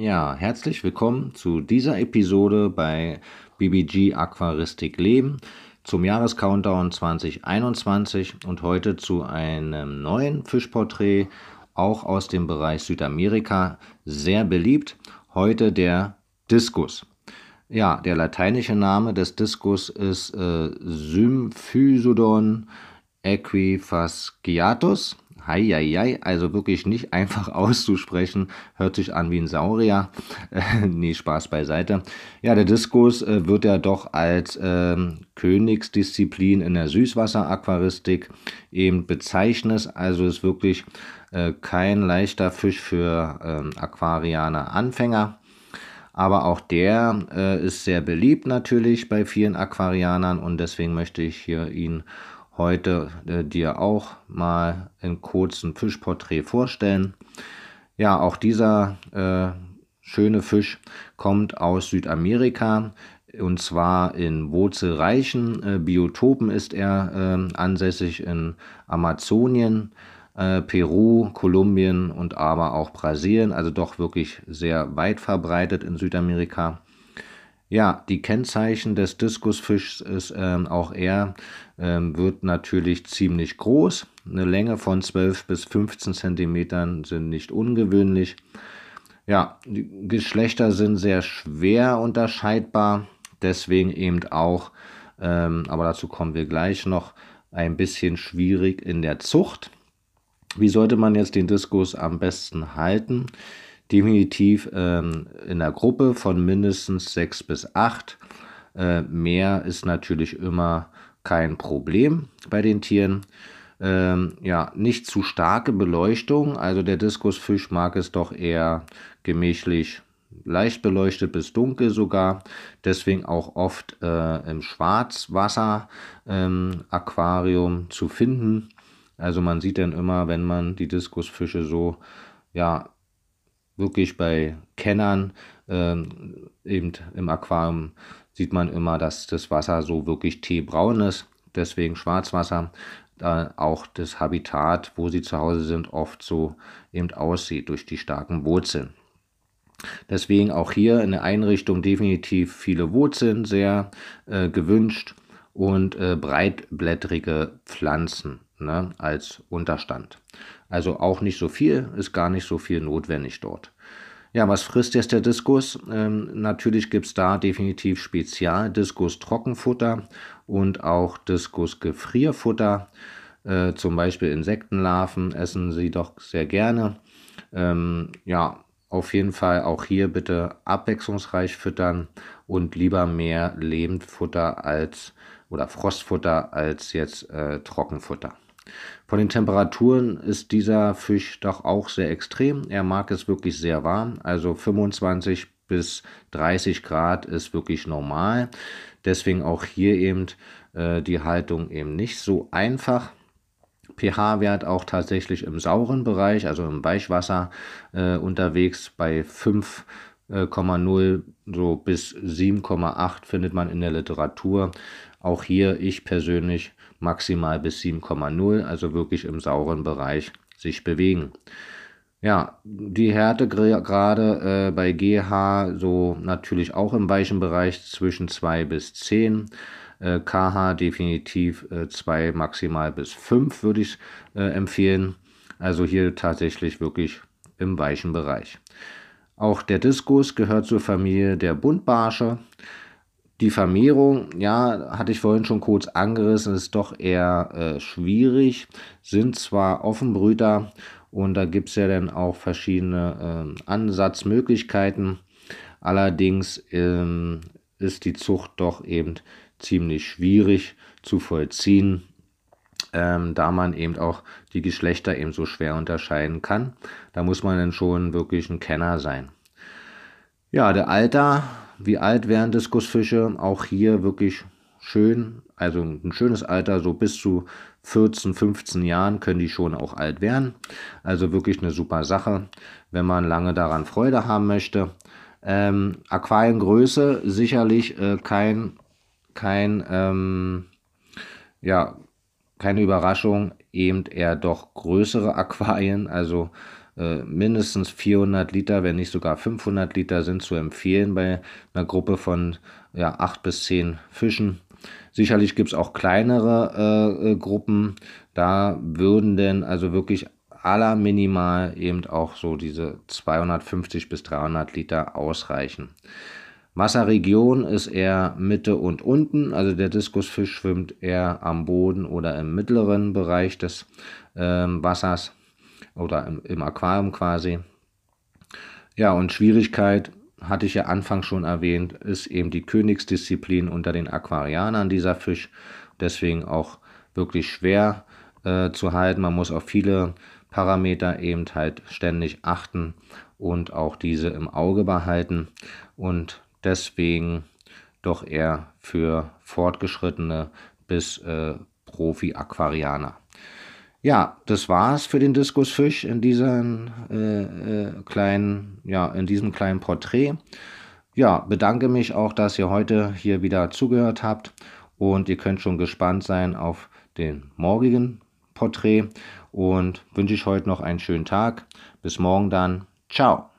Ja, herzlich willkommen zu dieser Episode bei BBG Aquaristik Leben zum Jahrescountdown 2021 und heute zu einem neuen Fischporträt, auch aus dem Bereich Südamerika, sehr beliebt. Heute der Diskus. Ja, der lateinische Name des Diskus ist äh, Symphysodon equifasciatus Heieiei, also wirklich nicht einfach auszusprechen, hört sich an wie ein Saurier. Äh, nee, Spaß beiseite. Ja, der Diskus äh, wird ja doch als äh, Königsdisziplin in der Süßwasseraquaristik eben bezeichnet. Also ist wirklich äh, kein leichter Fisch für ähm, Aquarianer Anfänger. Aber auch der äh, ist sehr beliebt natürlich bei vielen Aquarianern und deswegen möchte ich hier ihn heute äh, dir auch mal in kurzen Fischporträt vorstellen. Ja, auch dieser äh, schöne Fisch kommt aus Südamerika und zwar in wurzelreichen äh, Biotopen ist er äh, ansässig in Amazonien, äh, Peru, Kolumbien und aber auch Brasilien, also doch wirklich sehr weit verbreitet in Südamerika. Ja, die Kennzeichen des Diskusfischs ist ähm, auch er, ähm, wird natürlich ziemlich groß. Eine Länge von 12 bis 15 Zentimetern sind nicht ungewöhnlich. Ja, die Geschlechter sind sehr schwer unterscheidbar, deswegen eben auch, ähm, aber dazu kommen wir gleich noch, ein bisschen schwierig in der Zucht. Wie sollte man jetzt den Diskus am besten halten? Definitiv ähm, in der Gruppe von mindestens sechs bis acht. Äh, mehr ist natürlich immer kein Problem bei den Tieren. Ähm, ja, nicht zu starke Beleuchtung. Also der Diskusfisch mag es doch eher gemächlich leicht beleuchtet bis dunkel sogar. Deswegen auch oft äh, im Schwarzwasser-Aquarium ähm, zu finden. Also man sieht dann immer, wenn man die Diskusfische so ja, wirklich bei Kennern ähm, eben im Aquarium sieht man immer, dass das Wasser so wirklich teebraun ist. Deswegen Schwarzwasser, da auch das Habitat, wo sie zu Hause sind, oft so eben aussieht durch die starken Wurzeln. Deswegen auch hier in der Einrichtung definitiv viele Wurzeln, sehr äh, gewünscht und äh, breitblättrige Pflanzen ne, als Unterstand. Also auch nicht so viel, ist gar nicht so viel notwendig dort. Ja, was frisst jetzt der Diskus? Ähm, natürlich gibt es da definitiv Spezial-Diskus-Trockenfutter und auch Diskus-Gefrierfutter. Äh, zum Beispiel Insektenlarven essen sie doch sehr gerne. Ähm, ja, auf jeden Fall auch hier bitte abwechslungsreich füttern und lieber mehr Lebendfutter als oder Frostfutter als jetzt äh, Trockenfutter. Von den Temperaturen ist dieser Fisch doch auch sehr extrem. Er mag es wirklich sehr warm, also 25 bis 30 Grad ist wirklich normal. Deswegen auch hier eben äh, die Haltung eben nicht so einfach. pH-Wert auch tatsächlich im sauren Bereich, also im Weichwasser äh, unterwegs bei 5,0 so bis 7,8 findet man in der Literatur. Auch hier ich persönlich maximal bis 7,0, also wirklich im sauren Bereich sich bewegen. Ja, die Härte gerade äh, bei GH so natürlich auch im weichen Bereich zwischen 2 bis 10. Äh, KH definitiv 2 äh, maximal bis 5 würde ich äh, empfehlen. Also hier tatsächlich wirklich im weichen Bereich. Auch der Diskus gehört zur Familie der Buntbarsche. Die Vermehrung, ja, hatte ich vorhin schon kurz angerissen, ist doch eher äh, schwierig. Sind zwar Offenbrüter und da gibt es ja dann auch verschiedene äh, Ansatzmöglichkeiten. Allerdings ähm, ist die Zucht doch eben ziemlich schwierig zu vollziehen, ähm, da man eben auch die Geschlechter eben so schwer unterscheiden kann. Da muss man dann schon wirklich ein Kenner sein. Ja, der Alter wie alt wären Diskusfische? Auch hier wirklich schön, also ein schönes Alter, so bis zu 14, 15 Jahren können die schon auch alt werden. Also wirklich eine super Sache, wenn man lange daran Freude haben möchte. Ähm, Aquariengröße sicherlich äh, kein, kein ähm, ja, keine Überraschung, eben eher doch größere Aquarien, also äh, mindestens 400 Liter, wenn nicht sogar 500 Liter sind zu empfehlen bei einer Gruppe von ja, 8 bis 10 Fischen. Sicherlich gibt es auch kleinere äh, äh, Gruppen, da würden denn also wirklich aller minimal eben auch so diese 250 bis 300 Liter ausreichen. Wasserregion ist eher Mitte und unten, also der Diskusfisch schwimmt eher am Boden oder im mittleren Bereich des äh, Wassers oder im, im Aquarium quasi. Ja, und Schwierigkeit, hatte ich ja anfangs schon erwähnt, ist eben die Königsdisziplin unter den Aquarianern dieser Fisch. Deswegen auch wirklich schwer äh, zu halten. Man muss auf viele Parameter eben halt ständig achten und auch diese im Auge behalten. Und deswegen doch eher für Fortgeschrittene bis äh, Profi-Aquarianer. Ja, das war's für den Diskusfisch in diesem äh, äh, kleinen, ja, in diesem kleinen Porträt. Ja, bedanke mich auch, dass ihr heute hier wieder zugehört habt und ihr könnt schon gespannt sein auf den morgigen Porträt und wünsche ich heute noch einen schönen Tag. Bis morgen dann. Ciao.